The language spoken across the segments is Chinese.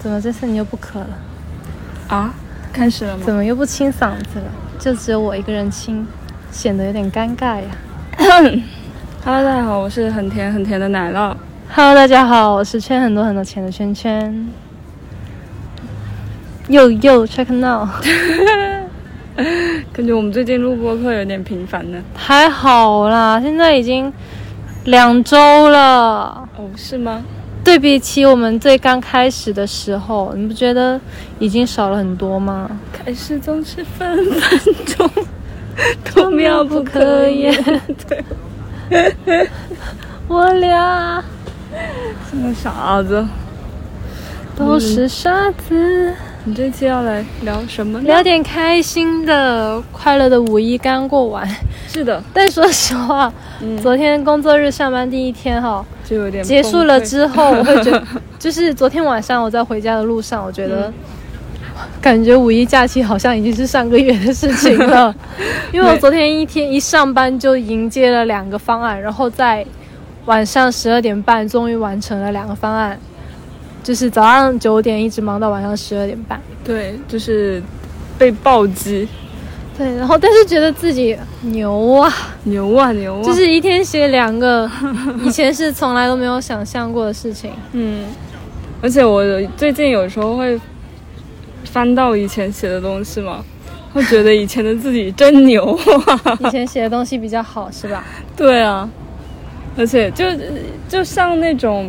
怎么这次你又不渴了？啊，开始了吗？怎么又不清嗓子了？就只有我一个人清，显得有点尴尬呀。Hello，大家好，我是很甜很甜的奶酪。Hello，大家好，我是圈很多很多钱的圈圈。又又 check now，感觉我们最近录播课有点频繁呢。还好啦，现在已经两周了。哦，是吗？对比起我们最刚开始的时候，你不觉得已经少了很多吗？开始总是分分钟都妙不可言。对，我俩是个傻子。都是傻子。你这期要来聊什么呢？聊点开心的，快乐的五一刚过完，是的，但说实话，嗯，昨天工作日上班第一天哈，就有点结束了之后，我会觉得，就是昨天晚上我在回家的路上，我觉得。嗯。感觉五一假期好像已经是上个月的事情了，因为我昨天一天一上班就迎接了两个方案，然后在晚上十二点半终于完成了两个方案，就是早上九点一直忙到晚上十二点半。对，就是被暴击，对，然后但是觉得自己牛啊，牛啊牛啊！就是一天写两个，以前是从来都没有想象过的事情。嗯，而且我最近有时候会翻到以前写的东西嘛，会觉得以前的自己真牛啊！以前写的东西比较好，是吧？对啊，而且就就像那种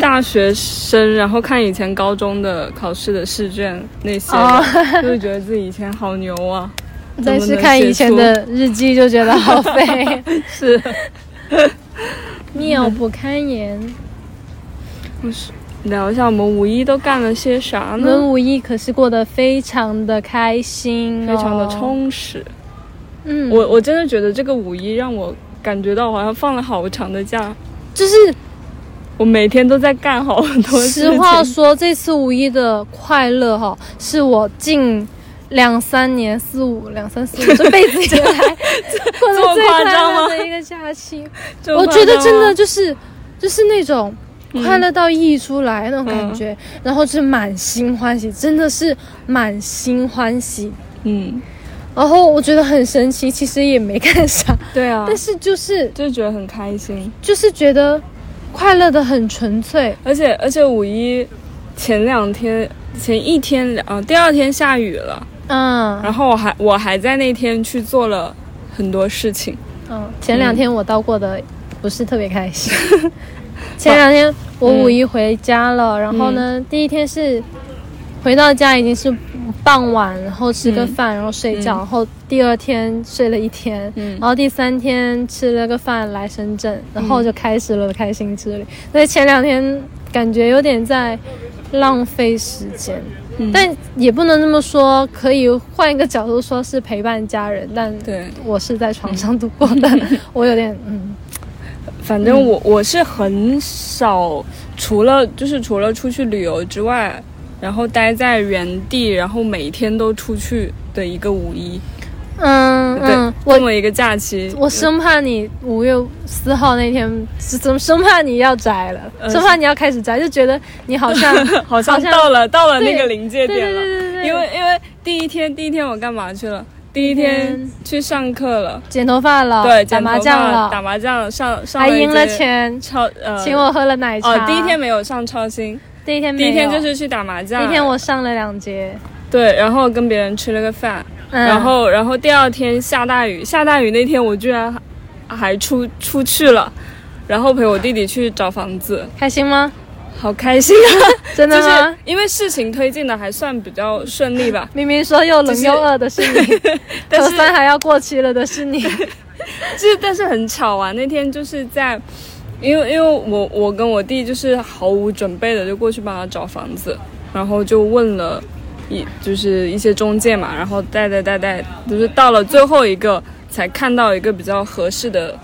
大学生，然后看以前高中的考试的试卷那些，哦就会觉得自己以前好牛啊！但是看以前的日记就觉得好废，是，妙不堪言。不是。聊一下我们五一都干了些啥我们呢？五一可是过得非常的开心、哦，非常的。充实。嗯，我我真的觉得这个五一让我感觉到好像放了好长的假，就是我每天都在干好多事情。实话说，这次五一的快乐哈，是我近两三年、四五、两三四五这辈子以来过这么得最快乐的一个假期。我觉得真的就是就是那种嗯快乐到溢出来那种感觉，然后是满心欢喜，真的是满心欢喜。嗯，然后我觉得很神奇，其实也没干啥，对啊，但是就是就觉得很开心，就是觉得快乐的很纯粹。而且而且五一前两天前一天啊、第二天下雨了，嗯。然后我还我还在那天去做了很多事情，嗯，前两天我到过的不是特别开心。前两天我五一回家了，然后呢，第一天是回到家已经是傍晚，然后吃个饭，然后睡觉，嗯。然后第二天睡了一天，嗯。然后第三天吃了个饭来深圳，然后就开始了开心之旅。所以前两天感觉有点在浪费时间。嗯。但也不能这么说，可以换一个角度说是陪伴家人，但，我是在床上度过的，我有点嗯，反正我我是很少，除了就是除了出去旅游之外，然后待在原地，然后每天都出去的一个五一，对，嗯嗯，这我么一个假期，我生怕你五月四号那天是怎么生怕你要摘了，呃生怕你要开始摘，就觉得你好像 好像到了到了那个临界对对点了，对对对，因为因为第一天第一天我干嘛去了？第一天去上课了，剪头发了，对，打麻将了，打麻将了上上一还赢了钱，超呃，请我喝了奶茶。哦，第一天没有上超星，第一天第一天就是去打麻将，第一天我上了两节，对，然后跟别人吃了个饭，嗯，然后然后第二天下大雨，下大雨那天我居然还还出出去了，然后陪我弟弟去找房子，开心吗？好开心啊！真的就吗？是因为事情推进的还算比较顺利吧，明明说又冷又饿的是你，核酸还要过期了的是你。就是但是很巧啊，那天就是在，因为因为我我跟我弟就是毫无准备的就过去帮他找房子，然后就问了一就是一些中介嘛，然后带带带带，就是到了最后一个才看到一个比较合适的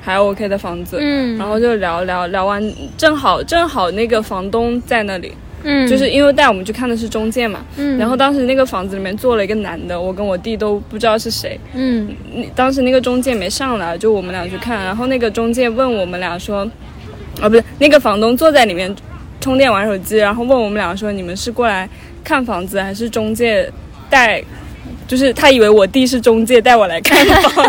还 OK 的房子，嗯，然后就聊聊聊完，正好正好那个房东在那里，嗯，就是因为带我们去看的是中介嘛，嗯，然后当时那个房子里面坐了一个男的，我跟我弟都不知道是谁，嗯。当时那个中介没上来，就我们俩去看，然后那个中介问我们俩说，啊，不是那个房东坐在里面充电玩手机，然后问我们俩说：“你们是过来看房子还是中介带？”就是他以为我弟是中介带我来看房，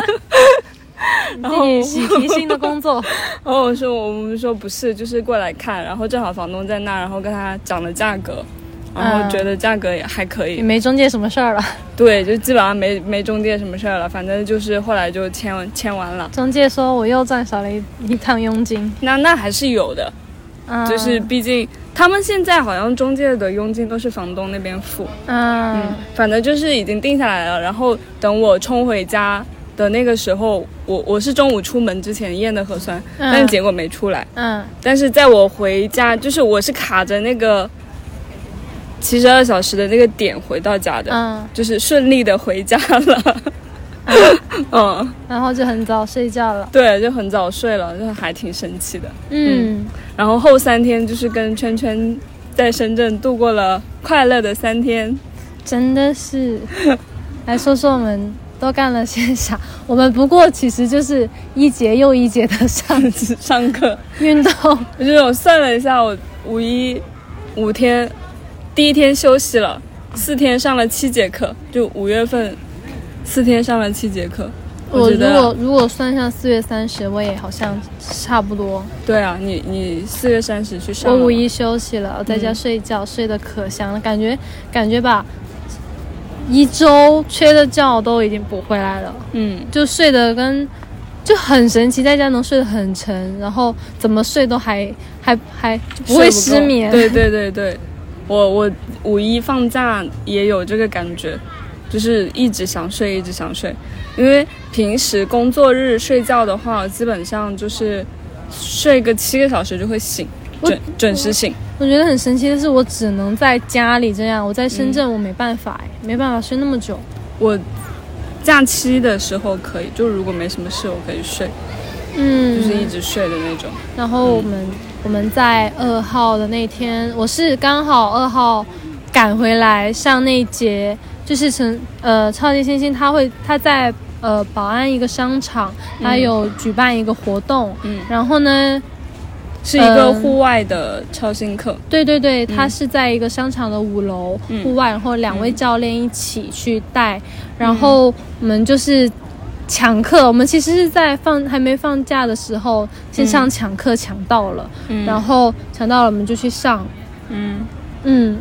然后自 己喜提新的工作，然 后我说我们说不是，就是过来看，然后正好房东在那，然后跟他讲了价格，然后觉得价格也还可以，也没中介什么事儿了。对，就基本上没没中介什么事儿了，反正就是后来就签签完了。中介说我又赚少了一一趟佣金，那那还是有的，嗯就是毕竟他们现在好像中介的佣金都是房东那边付，嗯嗯，反正就是已经定下来了。然后等我冲回家的那个时候，我我是中午出门之前验的核酸，嗯但是结果没出来。嗯但是在我回家，就是我是卡着那个七十二小时的那个点回到家的，嗯，就是顺利的回家了。嗯，然后就很早睡觉了。对，就很早睡了，就还挺神奇的。嗯，然后后三天就是跟圈圈在深圳度过了快乐的三天。真的是。来说说我们都干了些啥？我们不过其实就是一节又一节的上 上课，运动。我就我算了一下，我五一五天，第一天休息了，四天上了七节课，就五月份四天上了七节课。我如觉得果如果算上四月三十，我也好像差不多。对啊，你你四月三十去上，我五一休息了，我在家睡觉，睡得可香了，感觉感觉吧，一周缺的觉都已经补回来了，嗯，就睡得跟就很神奇，在家能睡得很沉，然后怎么睡都还还还不会失眠。对对对对，我我五一放假也有这个感觉，就是一直想睡，一直想睡。因为平时工作日睡觉的话，基本上就是睡个七个小时就会醒，准准时醒。我觉得很神奇的是，我只能在家里这样，我在深圳我没办法哎，没办法睡那么久。我假期的时候可以，就如果没什么事，我可以睡，嗯，就是一直睡的那种。然后我们、我们在二号的那天，我是刚好二号赶回来上那一节，就是成呃超级星星他会他在呃宝安一个商场，他有举办一个活动，嗯。然后呢，是一个嗯户外的超新课，对对对，它是在一个商场的五楼、嗯。户外，然后两位教练一起去带，然后我们就是。抢课，我们其实是在放还没放假的时候，线上抢课抢到了，嗯。然后抢到了我们就去上，嗯，嗯，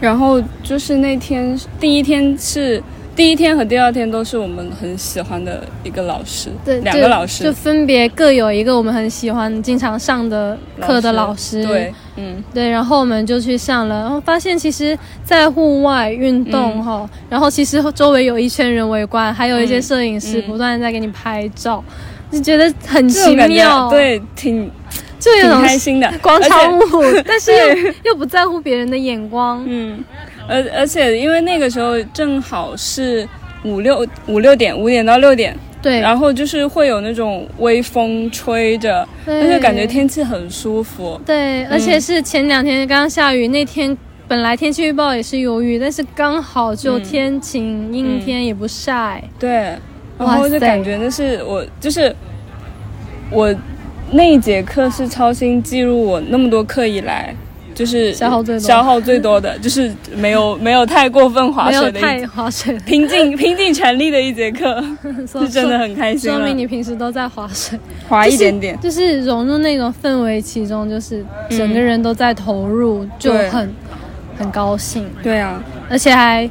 然后就是那天第一天是第一天和第二天都是我们很喜欢的一个老师，对，两个老师。就分别各有一个我们很喜欢、经常上的课的老师，对，嗯。对，然后我们就去上了，然后发现其实，在户外运嗯。动哈、然后其实周围有一圈人围观，还有一些嗯摄影师嗯不断在给你拍照，就觉得很奇妙，对，挺就有种挺开心的，广场舞，但是又又不在乎别人的眼光，嗯，而而且因为那个时候正好是五六五六点，五点到六点，对，然后就是会有那种微风吹着，对而且感觉天气很舒服。对，而嗯且是前两天刚刚下雨，那天本来天气预报也是有雨，但是刚好就嗯天晴，阴天也不晒。对，然后就感觉那是我就是我那一节课是超新记录我那么多课以来。就是消耗最多。消耗最多的，就是没有 没有太过分划水的一太划水，拼尽拼尽全力的一节课，说是真的很开心了说明你平时都在划水，划一点点。就是融入那种氛围其中，就是整个人都在投入，就很很高兴，对啊，而且还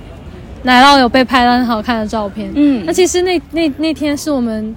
奶酪有被拍到很好看的照片。嗯。那其实那那那天是我们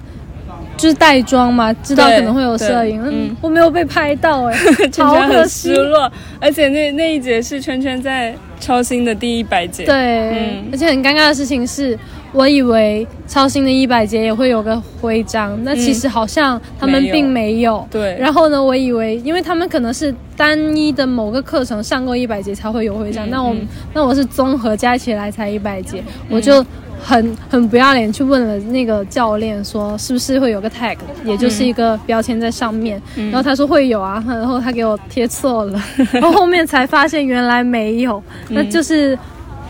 就是带妆嘛，知道可能会有摄影，嗯。我没有被拍到哎、圈好可圈很失惜。落，而且那那一节是圈圈在超新的第一百节，对，嗯。而且很尴尬的事情是，我以为超新的一百节也会有个徽章，那其实好像他们没有。并没有。对。然后呢，我以为，因为他们可能是单一的某个课程上过一百节才会有徽章，嗯那我嗯那我是综合加起来才一百节，我就很很不要脸去问了那个教练说是不是会有个 tag，也就是一个标签在上面，嗯。然后他说会有啊，然后他给我贴错了，然后后面才发现原来没有，嗯。那就是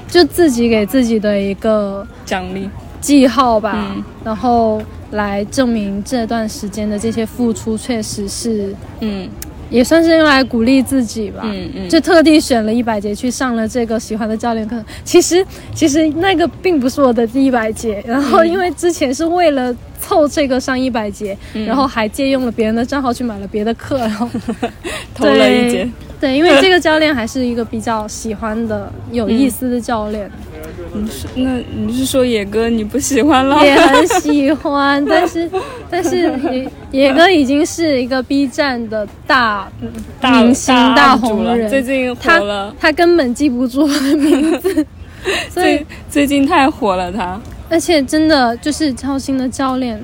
就自己给自己的一个奖励，记号吧，嗯。然后来证明这段时间的这些付出确实是，嗯也算是用来鼓励自己吧。嗯嗯，就特地选了一百节去上了这个喜欢的教练课。其实，其实那个并不是我的第一百节，然后因为之前是为了凑这个上一百节，嗯然后还借用了别人的账号去买了别的课，然后 偷了一节。对，因为 这个教练还是一个比较喜欢的、有意思的教练，你 是那你是说野哥你不喜欢了？也很喜欢，但是但是野野哥已经是一个 B 站的大大明星、大红人，最近火他了，他根本记不住我的名字，所以最最近太火了他。而且真的就是超新的教练，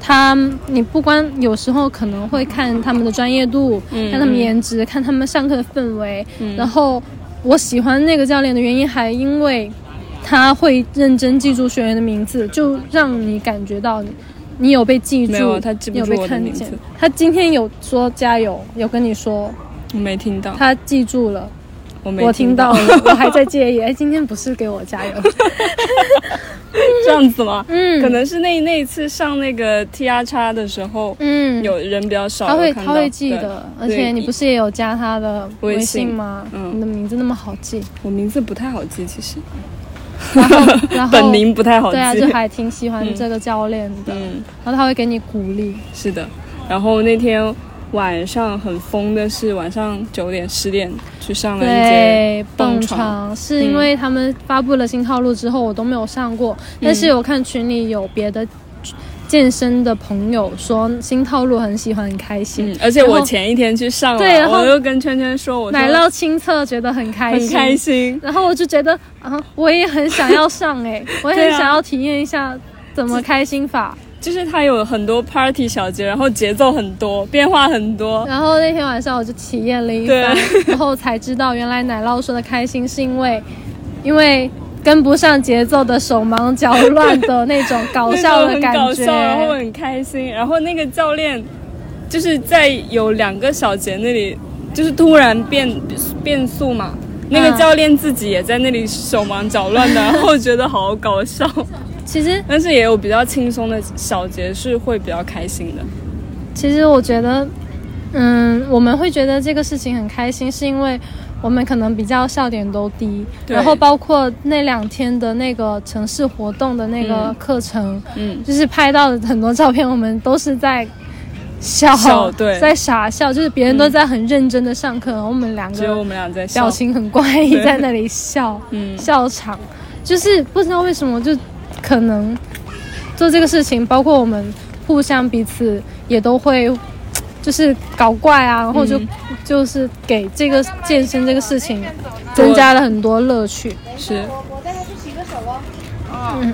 他你不光有时候可能会看他们的专业度，嗯看他们颜值，看他们上课的氛围，嗯。然后我喜欢那个教练的原因还因为他会认真记住学员的名字，就让你感觉到你你有被记住，他记不你有住被看见。我的名字。他今天有说加油，有跟你说。我没听到，他记住了，我没我听到了，我还在介意。哎，今天不是给我加油，这样子吗？嗯，可能是那那一次上那个 T R 叉的时候，嗯。有人比较少，他会他会记得，而且你不是也有加他的微微信吗？嗯。你的名字那么好记，我名字不太好记，其实。然后然后 本名不太好记。对啊，就还挺喜欢嗯。这个教练的，嗯，然后他会给你鼓励，是的。然后那天晚上很疯的是晚上九点十点去上了一节对，蹦蹦床，是因为他们发布了新套路之后，我都没有上过，但是我看群里有别的健身的朋友说新套路很喜欢，很开心。嗯，，而且我前一天去上了，对然后我又跟圈圈说，我说奶酪亲测觉得很开心。很心，开心，然后我就觉得啊，我也很想要上哎、我也很想要体验一下怎么开心法。就是它有很多 party 小节，然后节奏很多，变化很多。然后那天晚上我就体验了一番，然后才知道原来奶酪说的开心是因为，因为跟不上节奏的手忙脚乱的那种搞笑的感觉。然后很开心。然后那个教练就是在有两个小节那里，就是突然变变速嘛。那个教练自己也在那里手忙脚乱的，然后觉得好搞笑。其实但是也有比较轻松的小节是会比较开心的。其实我觉得，嗯，我们会觉得这个事情很开心，是因为我们可能比较笑点都低，对。然后包括那两天的那个城市活动的那个课程，嗯，就是拍到的很多照片，我们都是在笑，笑对。在傻笑，就是别人都在很认真的上课，然后我们两个只有我们俩在笑。表。情很怪异，在那里笑，嗯。笑场，就是不知道为什么，就可能做这个事情，包括我们互相彼此也都会。就是搞怪啊，然后就、嗯就是给这个健身这个事情增加了很多乐趣。是，我带他去洗个手哦。嗯，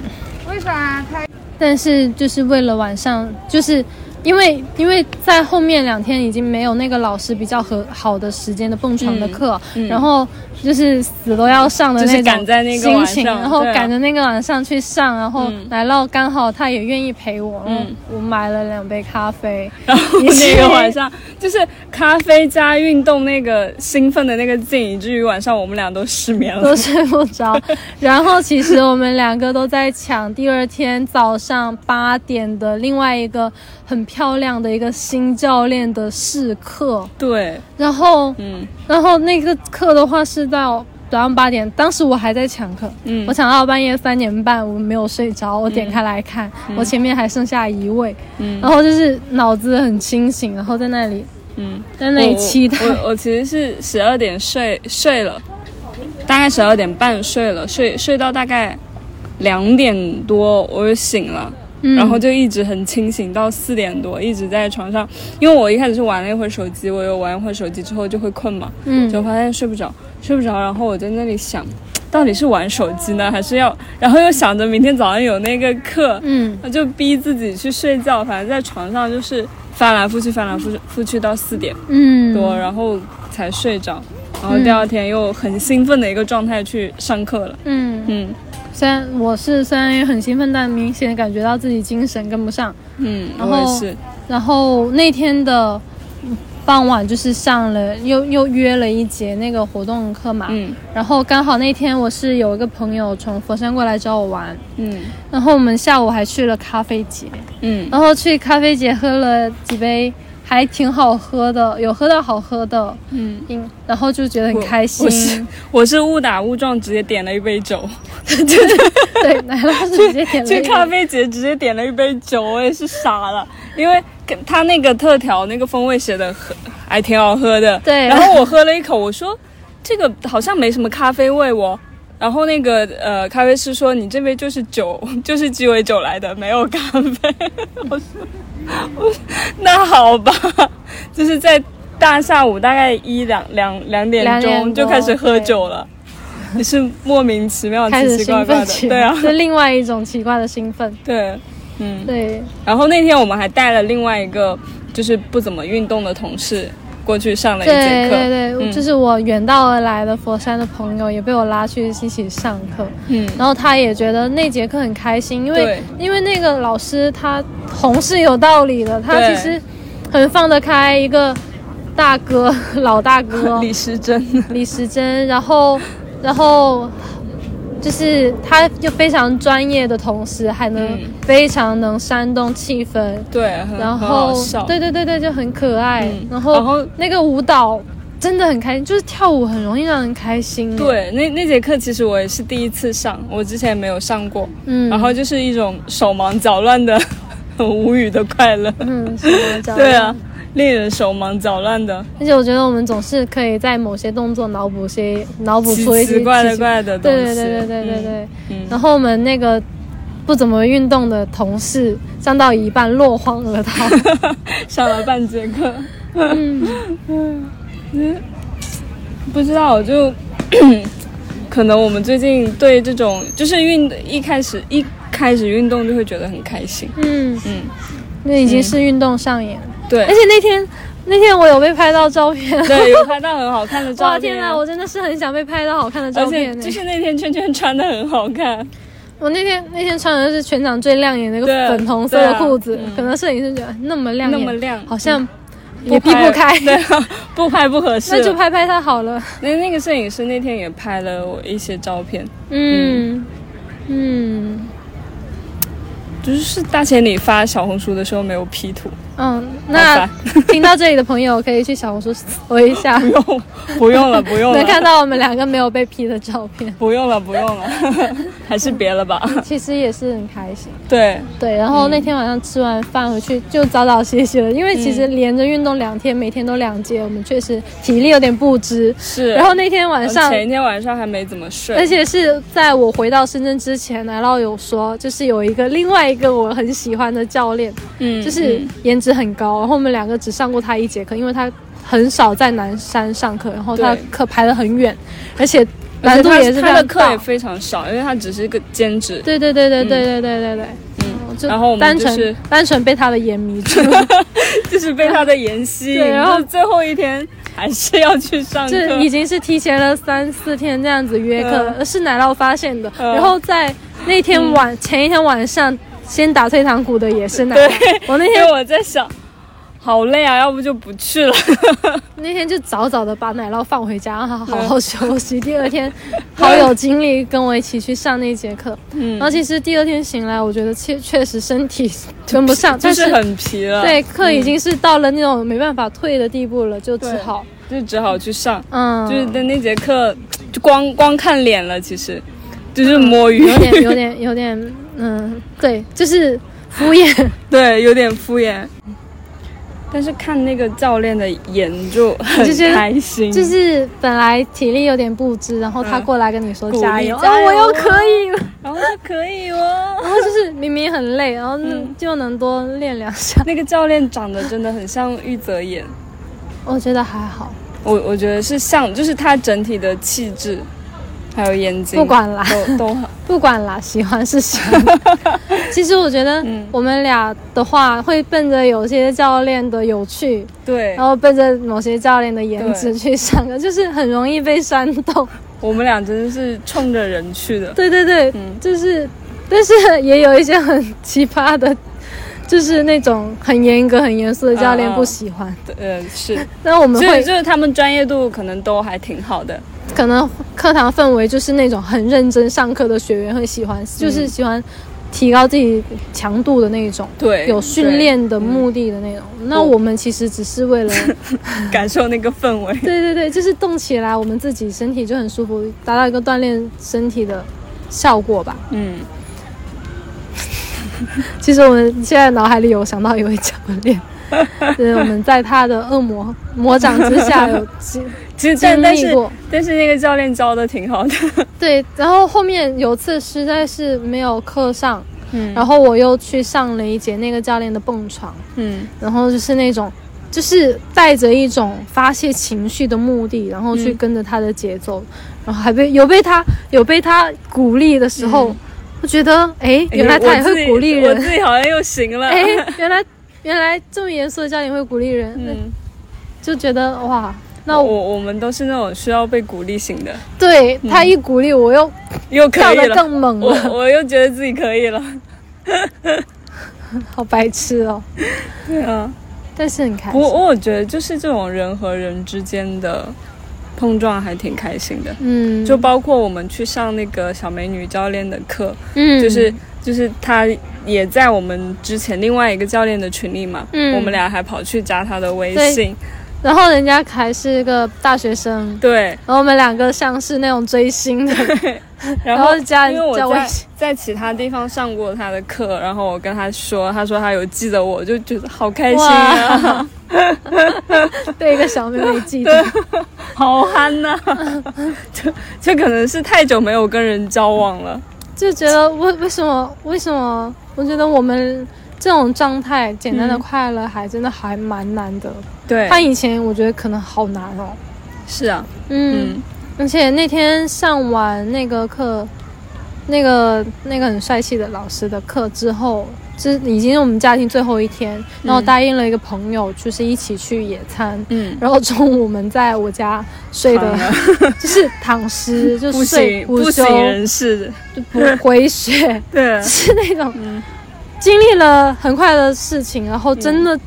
为啥他？但是就是为了晚上，就是因为因为在后面两天已经没有那个老师比较和好的时间的蹦床的课，嗯嗯然后就是死都要上的就是那种赶在那个然后赶着那个晚上去上，然后嗯奶酪刚好他也愿意陪我，嗯我买了两杯咖啡，然后 那个晚上就是咖啡加运动那个兴奋的那个劲，以至于晚上我们俩都失眠了都。睡不着。然后其实我们两个都在抢第二天早上八点的另外一个很漂亮的一个新教练的试课。对，然后，嗯然后那个课的话是到早上八点，当时我还在抢课，嗯。我抢到半夜三点半，我没有睡着，我点开来看，我前面还剩下一位，嗯。然后就是脑子很清醒，然后在那里嗯，在那里期待，我我我其实是十二点睡睡了，大概十二点半睡了，睡睡到大概两点多我就醒了。嗯然后就一直很清醒到四点多，一直在床上。因为我一开始是玩了一会儿手机，我有玩一会儿手机之后就会困嘛，嗯就发现睡不着，睡不着。然后我在那里想，到底是玩手机呢，还是要？然后又想着明天早上有那个课，嗯就逼自己去睡觉。反正在床上就是翻来覆去，翻来覆去覆去到四点嗯，多，然后才睡着。然后第二天又很兴奋的一个状态去上课了。嗯。嗯虽然我是虽然也很兴奋，但明显感觉到自己精神跟不上。嗯，然后是。然后那天的傍晚就是上了又又约了一节那个活动课嘛，嗯。然后刚好那天我是有一个朋友从佛山过来找我玩，嗯。然后我们下午还去了咖啡节，嗯。然后去咖啡节喝了几杯还挺好喝的，有喝到好喝的，嗯，嗯，然后就觉得很开心。我是心，我是误打误撞直接点了一杯酒，对，奶酪是直接点了一个去咖啡节直接点了一杯酒，我也是傻了，因为跟他那个特调那个风味写的很还挺好喝的，对。然后我喝了一口，我说这个好像没什么咖啡味哦。然后那个呃，咖啡师说你这杯就是酒，就是鸡尾酒来的，没有咖啡。我说 那好吧，就是在大下午大概一两两两点钟就开始喝酒了，也是莫名其妙、奇奇怪怪的。对啊，，是另外一种奇怪的兴奋，对，嗯。对，然后那天我们还带了另外一个就是不怎么运动的同事过去上了一节对课，对对，嗯。就是我远道而来的佛山的朋友也被我拉去一起上课，嗯。然后他也觉得那节课很开心，因为因为那个老师他红是有道理的，他其实很放得开，一个大哥 老大哥。李时珍，李时珍，然后然后就是他就非常专业的同时，还能嗯。非常能煽动气氛，对，很然后，对对对对，就很可爱。嗯。然后那个舞蹈真的很开心，就是跳舞很容易让人开心。，对，那那节课其实我也是第一次上，我之前没有上过，嗯，然后就是一种手忙脚乱的、很无语的快乐，嗯，手忙脚乱。对啊，，令人手忙脚乱的、而且我觉得我们总是可以在某些动作脑补些脑补出一些奇怪的怪的东西，对对对对对对对。嗯，嗯。然后我们那个不怎么运动的同事上到一半落荒而逃。上了半节课，嗯，不知道，就 可能我们最近对这种就是运一开始一开始运动就会觉得很开心，嗯，嗯，那已经是运动上瘾了。对。而且那天那天我有被拍到照片。对，有拍到很好看的照片哇，天哪！我真的是很想被拍到好看的照片就是那天圈圈穿的很好看，我那天那天穿的是全场最亮眼的一个粉红色的裤子，啊嗯。可能摄影师觉得那么亮眼，那么亮好像也避不开，对啊，不拍不合适。那就拍拍它好了。那那个摄影师那天也拍了我一些照片，嗯嗯。就是大千里发小红书的时候没有 P 图，嗯，那 听到这里的朋友可以去小红书搜一下，不用不用了，不用了，能看到我们两个没有被 P 的照片，不用了，不用了，还是别了吧。其实也是很开心。对，对，然后那天晚上吃完饭回去就早早歇息了，因为其实连着运动两天，每天都两节，我们确实体力有点不支。是。然后那天晚上，前一天晚上还没怎么睡，而且是在我回到深圳之前，奶酪有说，就是有一个另外一个我很喜欢的教练，嗯就是嗯。颜值很高，然后我们两个只上过他一节课，因为他很少在南山上课，然后他对课排得很远，而且难度也是非他的课也。非常少，因为他只是一个兼职。对对对对对对对对对，嗯，就然后我们单纯、就是单纯被他的颜迷住，就是被他的颜吸然后最后一天还是要去上课。这已经是提前了三四天这样子约课，嗯是奶酪发现的。嗯然后在那天晚、前一天晚上先打退堂鼓的也是奶对。我那天我在想，好累啊，要不就不去了。那天就早早的把奶酪放回家，让他好好休息。第二天 好有精力跟我一起去上那节课。嗯然后其实第二天醒来，我觉得确确实身体跟不上，就是很疲了。对课已经是到了那种没办法退的地步了，就只好就只好去上。嗯，就是的那节课，就光光看脸了，其实就是摸鱼，有点有点有点嗯，对，就是敷衍。对，有点敷衍。但是看那个教练的颜就很开心，就是本来体力有点不支，然后他嗯过来跟你说加油，加油啊，我又可以了。然后就可以哦。然后就是明明很累，然后就能多练两下。那个教练长得真的很像玉泽演，我觉得还好，我我觉得是像，就是他整体的气质，还有眼睛，不管啦，都都好。不管啦，喜欢是喜欢。其实我觉得嗯我们俩的话，会奔着有些教练的有趣，对然，后奔着某些教练的颜值去上课，就是很容易被煽动。我们俩真的是冲着人去的。对对对，嗯就是，但是也有一些很奇葩的就是那种很严格、很严肃的教练不喜欢。呃，是，那我们会就是就是他们专业度可能都还挺好的。可能课堂氛围就是那种很认真上课的学员会喜欢，嗯就是喜欢提高自己强度的那种，对，有训练的目的的那种。那我们其实只是为了，感受那个氛围。对对对，就是动起来，我们自己身体就很舒服，达到一个锻炼身体的效果吧。嗯，其实我们现在脑海里有想到一位教练，就是我们在他的恶魔魔掌之下有经其实经但但是。但是那个教练教的挺好的。对，然后后面有次实在是没有课上，嗯然后我又去上了一节那个教练的蹦床，嗯然后就是那种，就是带着一种发泄情绪的目的，然后去嗯跟着他的节奏，然后还被有被他有被他鼓励的时候，我觉得哎，原来他也会鼓励人我自，己好像又行了。哎，原来原来这么严肃的教练会鼓励人，嗯，就觉得哇，那我我我们都是那种需要被鼓励型的，对他一鼓励我又又可跳得以了。更猛我了，我又觉得自己可以了。好白痴哦，对啊，但是很开不心。过我觉得就是这种人和人之间的碰撞还挺开心的。嗯，就包括我们去上那个小美女教练的课，嗯，就是就是他也在我们之前另外一个教练的群里嘛，嗯。我们俩还跑去加他的微信，然后人家还是一个大学生，对，然后我们两个像是那种追星的，然 然后加因为我在其他地方上过他的课，然后我跟他说，他说他有记得我，就觉得好开心啊，被一个小妹妹记得。好憨呐、就就可能是太久没有跟人交往了，就觉得为为什么为什么？我觉得我们这种状态，简单的嗯。快乐还真的还蛮难的。对，他以前我觉得可能好难哦。是啊，嗯，嗯。而且那天上完那个课，那个那个很帅气的老师的课之后，这已经是我们家庭最后一天，然后答应了一个朋友，就是一起去野餐。嗯，然后中午我们在我家睡的，就是躺尸，就不睡午休行不省，人事，就不回血，对，是那种嗯。经历了很快乐的事情，然后真的、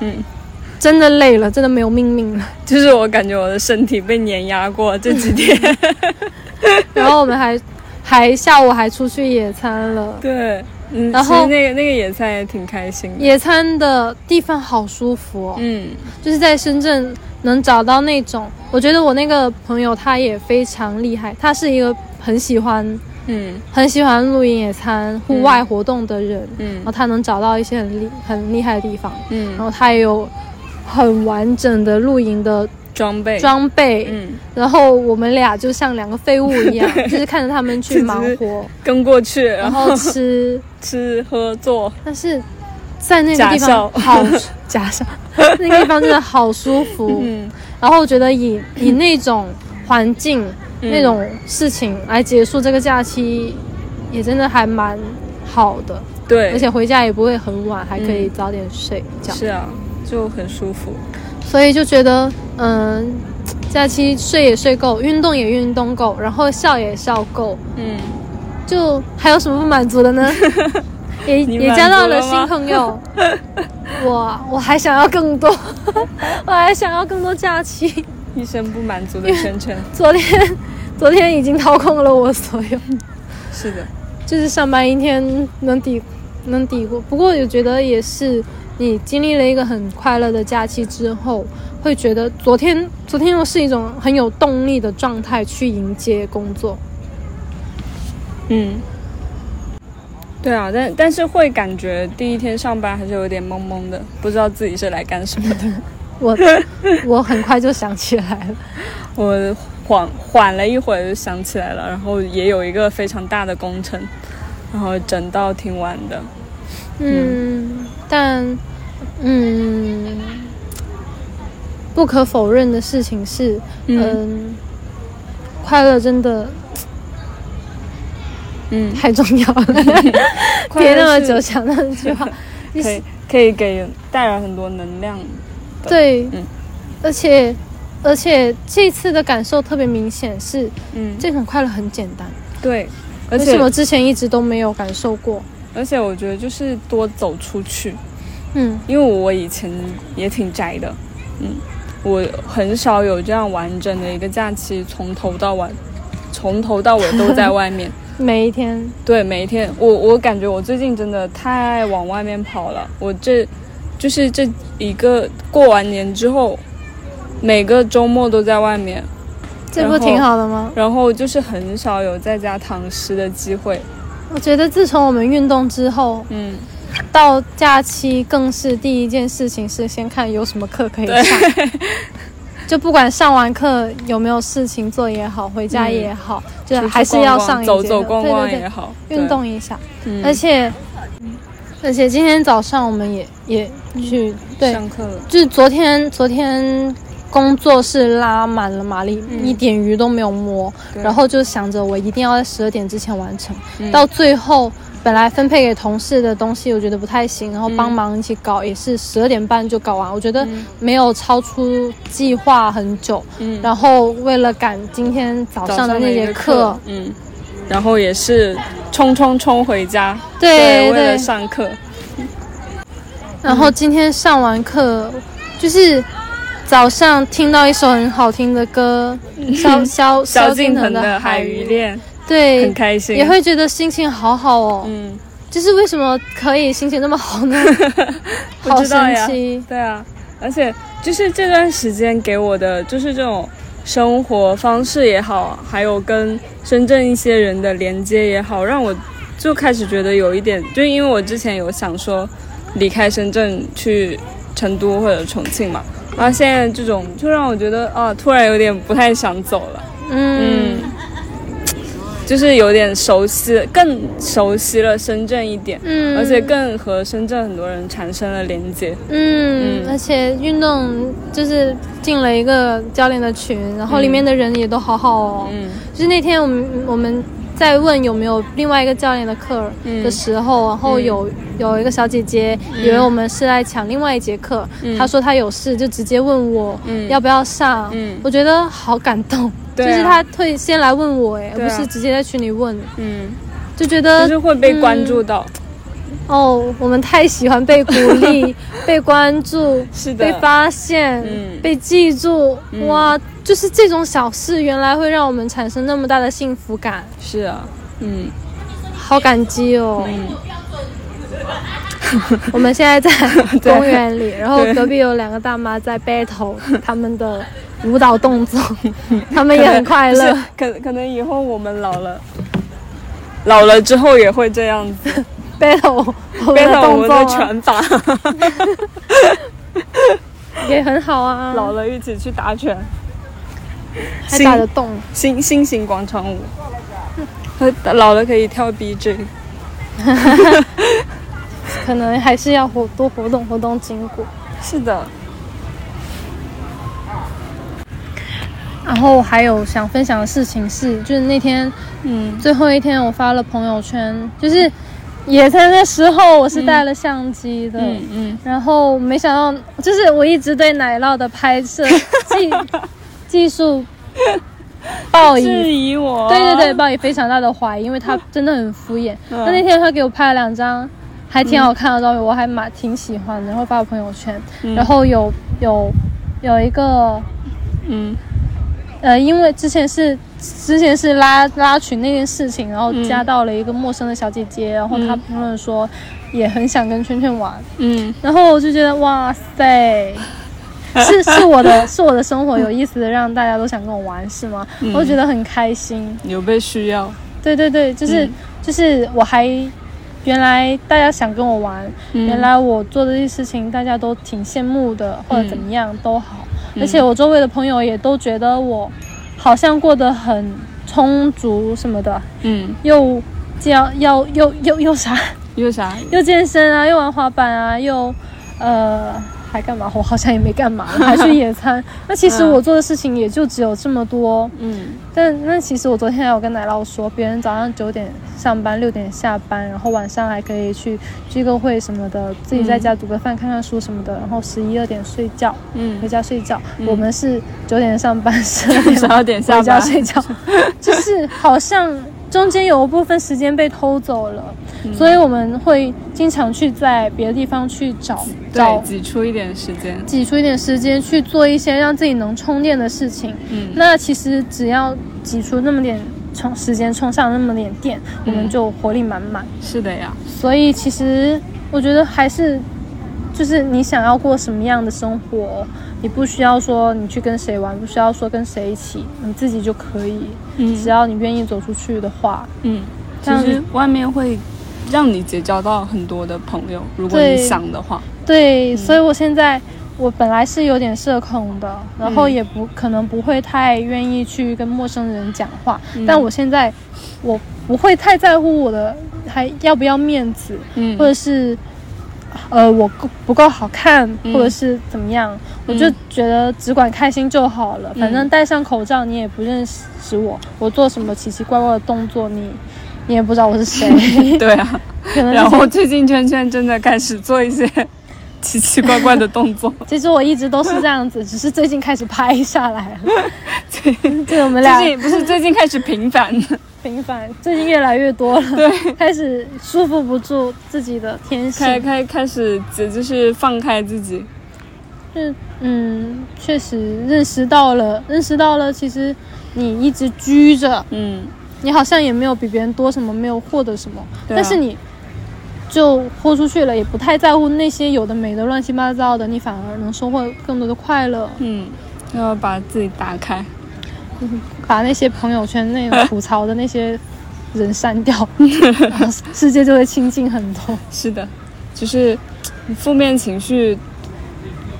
嗯。真的累了，真的没有命命了。就是我感觉我的身体被碾压过这几天，然后我们还还下午还出去野餐了。对，嗯，然后那个那个野餐也挺开心的，野餐的地方好舒服哦，嗯。就是在深圳能找到那种，我觉得我那个朋友他也非常厉害，他是一个很喜欢嗯。很喜欢露营野餐、户外活动的人，嗯。然后嗯他能找到一些很厉很厉害的地方，嗯。然嗯，后他也有很完整的露营的装备，装备，嗯，然后我们俩就像两个废物一样，就是看着他们去忙活，跟过去，然然后后吃，吃喝做，但是在那个地方好 假笑，那个地方真的好舒服。嗯，然后我觉得以以那种环境、嗯。那种事情来结束这个假期，也真的还蛮好的，对，而且回家也不会很晚，还可以早点睡觉。是啊，就很舒服，所以就觉得，嗯，假期睡也睡够，运动也运动够，然后笑也笑够，嗯，就还有什么不满足的呢？也也交到了新朋友，我我还想要更多，我还想要更多假期。一生不满足的圈圈，昨天昨天已经掏空了我所有，是的，就是上班一天能抵能抵过。不过我觉得也是，你经历了一个很快乐的假期之后，会觉得昨天昨天又是一种很有动力的状态去迎接工作。嗯。对啊，但但是会感觉第一天上班还是有点懵懵的，不知道自己是来干什么的。我我很快就想起来了，我缓缓了一会儿就想起来了，然后也有一个非常大的工程，然后整到挺晚的。嗯，但嗯，不可否认的事情是，嗯嗯，快乐真的嗯，太重要了。快乐是憋那么久想那句话，可以可以给带来很多能量。对，嗯而且而且这次的感受特别明显，是嗯，这种快乐很简单，对，而且为什么之前一直都没有感受过？而且我觉得就是多走出去，嗯因为我以前也挺宅的，嗯，我很少有这样完整的一个假期，从头到晚，从头到尾都在外面。每一天，对，每一天，我我感觉我最近真的太往外面跑了。我这就是这一个过完年之后，每个周末都在外面，这不挺好的吗？然后就是很少有在家躺尸的机会。我觉得自从我们运动之后，嗯，到假期更是第一件事情是先看有什么课可以上，就不管上完课有没有事情做也好，回家也好，就还是要上一节走走逛逛对对对，也好，运动一下。而且而且今天早上我们也也去对，上课了。就是昨天昨天工作室拉满了马力，嗯。一点鱼都没有摸，然后就想着我一定要在十二点之前完成。嗯。到最后，本来分配给同事的东西我觉得不太行，然后嗯。帮忙一起搞，也是十二点半就搞完。我觉得嗯。没有超出计划很久。嗯，然后为了赶今天早上的那节课，嗯，然后也是冲冲冲回家，对为了对，上课，然后今天上完课，就是早上听到一首很好听的歌，萧萧萧敬腾腾的《海鱼鱼恋》对很，开心，也会觉得心情好好哦。嗯，就是为什么可以心情那么好呢？不 好知道呀神奇。对啊，而且就是这段时间给我的就是这种生活方式也好，还有跟深圳一些人的连接也好，让我就开始觉得有一点，就因为我之前有想说离开深圳去成都或者重庆嘛，然后现在这种就让我觉得啊，突然有点不太想走了，嗯，就是有点熟悉，更熟悉了深圳一点。嗯，而且更和深圳很多人产生了连接，嗯，嗯而且运动就是进了一个教练的群，然后里面的人也都好好哦。嗯就是那天我们我们在问有没有另外一个教练的课嗯。的时候，然后有有一个小姐姐以为我们是来抢另外一节课，嗯。她说她有事，就直接问我嗯。要不要上。嗯。我觉得好感动，啊。就是她会先来问我，哎，而不是直接在群里问，嗯，就觉得就是会被关注到，哦，我们太喜欢被鼓励、被关注、是的。被发现、嗯。被记住，嗯。哇，就是这种小事，原来会让我们产生那么大的幸福感，是啊，嗯。好感激哦。嗯，我们现在在 公园里，然后隔壁有两个大妈在 battle 他们的舞蹈动作，他们也很快乐。是可可能以后我们老了，老了之后也会这样子，battle 我的动作啊。拳法，也很好啊，老了一起去打拳，还打得动。新新型广场舞，和老了可以跳 BJ，可能还是要活多活动活动筋骨。是的，然后还有想分享的事情是，就是那天嗯。最后一天我发了朋友圈，就是野餐的时候我是带了相机的，嗯嗯，然后没想到就是我一直对奶酪的拍摄 技技术抱质。疑我，对对对，，抱以非常大的怀疑，因为他真的很敷衍。嗯那那天他给我拍了两张还挺好看的照片，我还蛮挺喜欢的，然后发我朋友圈。嗯然后有有有一个嗯呃，因为之前是之前是拉拉群那件事情，然后加到了一个陌生的小姐姐，然后她嗯。评论说也很想跟圈圈玩，嗯。然后我就觉得哇塞，是是我的是我的生活有意思的，让大家都想跟我玩是吗？嗯。我就觉得很开心。有被需要，对对对，就是、嗯。就是我还原来大家想跟我玩，嗯。原来我做的这些事情大家都挺羡慕的，或者怎么样都好，嗯。而且我周围的朋友也都觉得我好像过得很充足什么的，嗯，又要要又又又啥，又啥？又健身啊，又玩滑板啊，又呃还干嘛？我好像也没干嘛，还去野餐。那其实嗯我做的事情也就只有这么多。嗯但那其实我昨天还有跟奶酪说，别人早上九点上班，六点下班，然后晚上还可以去聚个会什么的，自己在家煮个饭、看看书什么的，然后十一二点睡觉，回嗯，家睡觉。我们是九点上班，十二点 十二点下回家班，睡觉，就是好像中间有一部分时间被偷走了，所以我们会经常去在别的地方去找找对，挤出一点时间。挤出一点时间去做一些让自己能充电的事情。嗯那其实只要挤出那么点充时间，充上那么点电，我们就活力满满。是的呀，所以其实我觉得还是，就是你想要过什么样的生活，你不需要说你去跟谁玩，不需要说跟谁一起，你自己就可以。嗯。只要你愿意走出去的话，嗯，其实外面会让你结交到很多的朋友，如果你想的话。对，所以我现在我本来是有点社恐的，然后嗯。也不可能不会太愿意去跟陌生人讲话，嗯。但我现在我不会太在乎我的还要不要面子，嗯。或者是呃我够不够好看，嗯或者是怎么样，我就觉得只管开心就好了。反正戴上口罩你也不认识我，我做什么奇奇怪怪的动作你你也不知道我是谁，对啊，可能然后最近圈圈真的开始做一些 奇奇怪怪的动作。其实我一直都是这样子，只是最近开始拍下来了。对，这我们俩最近不是最近开始频繁，频繁，最近越来越多了。对，开始束缚不住自己的天性。开开开始就是放开自己。是嗯，确实认识到了，认识到了，其实你一直拘着，嗯，你好像也没有比别人多什么，没有获得什么，啊但是你就豁出去了，也不太在乎那些有的没的乱七八糟的，你反而能收获更多的快乐。嗯，要把自己打开。把那些朋友圈那种吐槽的那些人删掉，世界就会清静很多。是的，就是负面情绪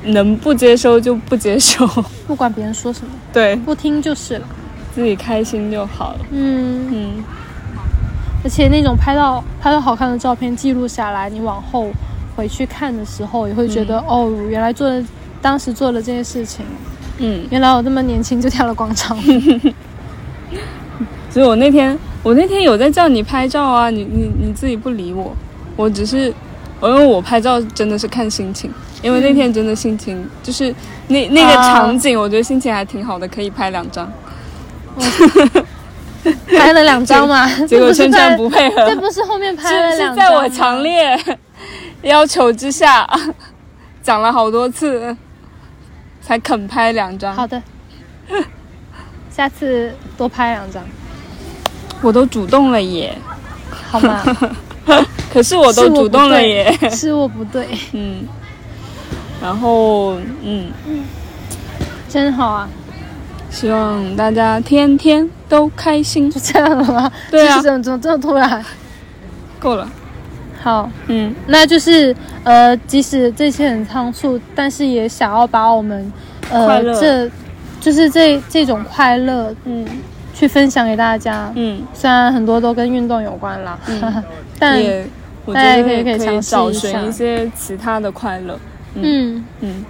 能不接收就不接收，不管别人说什么，对不听就是了。自己开心就好了。嗯，嗯，而且那种拍到拍到好看的照片记录下来，你往后回去看的时候，也会觉得、哦，原来做的当时做了这些事情，嗯，原来我这么年轻就跳了广场舞。所以我那天我那天有在叫你拍照啊，你你你自己不理我，我只是。因为我拍照真的是看心情，因为那天真的心情、就是那那个啊场景，我觉得心情还挺好的，可以拍两张。拍了两张嘛，结果圈这不配合，这不是后面拍了两张是在我强烈要求之下，讲了好多次，才肯拍两张。好的，下次多拍两张，我都主动了耶，好吗？可是我都主动了耶。是我不对，嗯，然后嗯，真好啊！希望大家天天都开心。就这样了吗？对啊。就是怎么怎么这么突然？够了。好，嗯。那就是呃，即使这些很仓促，但是也想要把我们呃这就是这这种快乐嗯。去分享给大家。嗯，虽然很多都跟运动有关啦，但也我觉大家得可以可以一下。寻一些其他的快乐。嗯，嗯，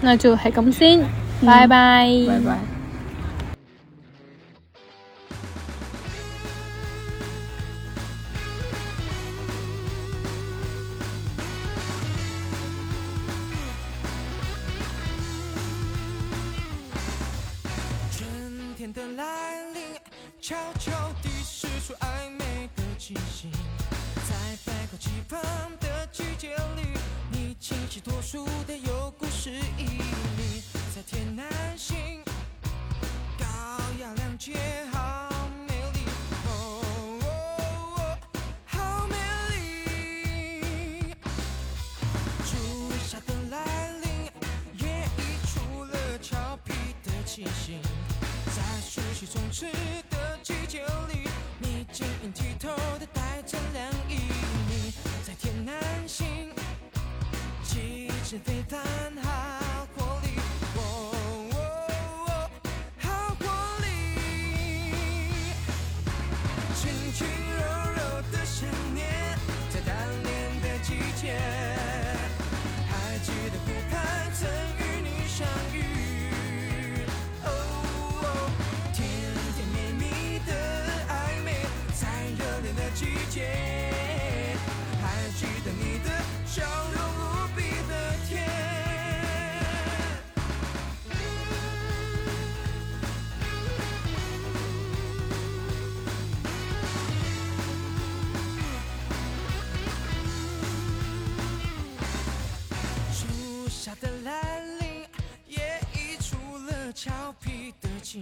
那就係咁先，拜拜，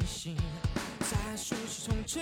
心，在舒适充斥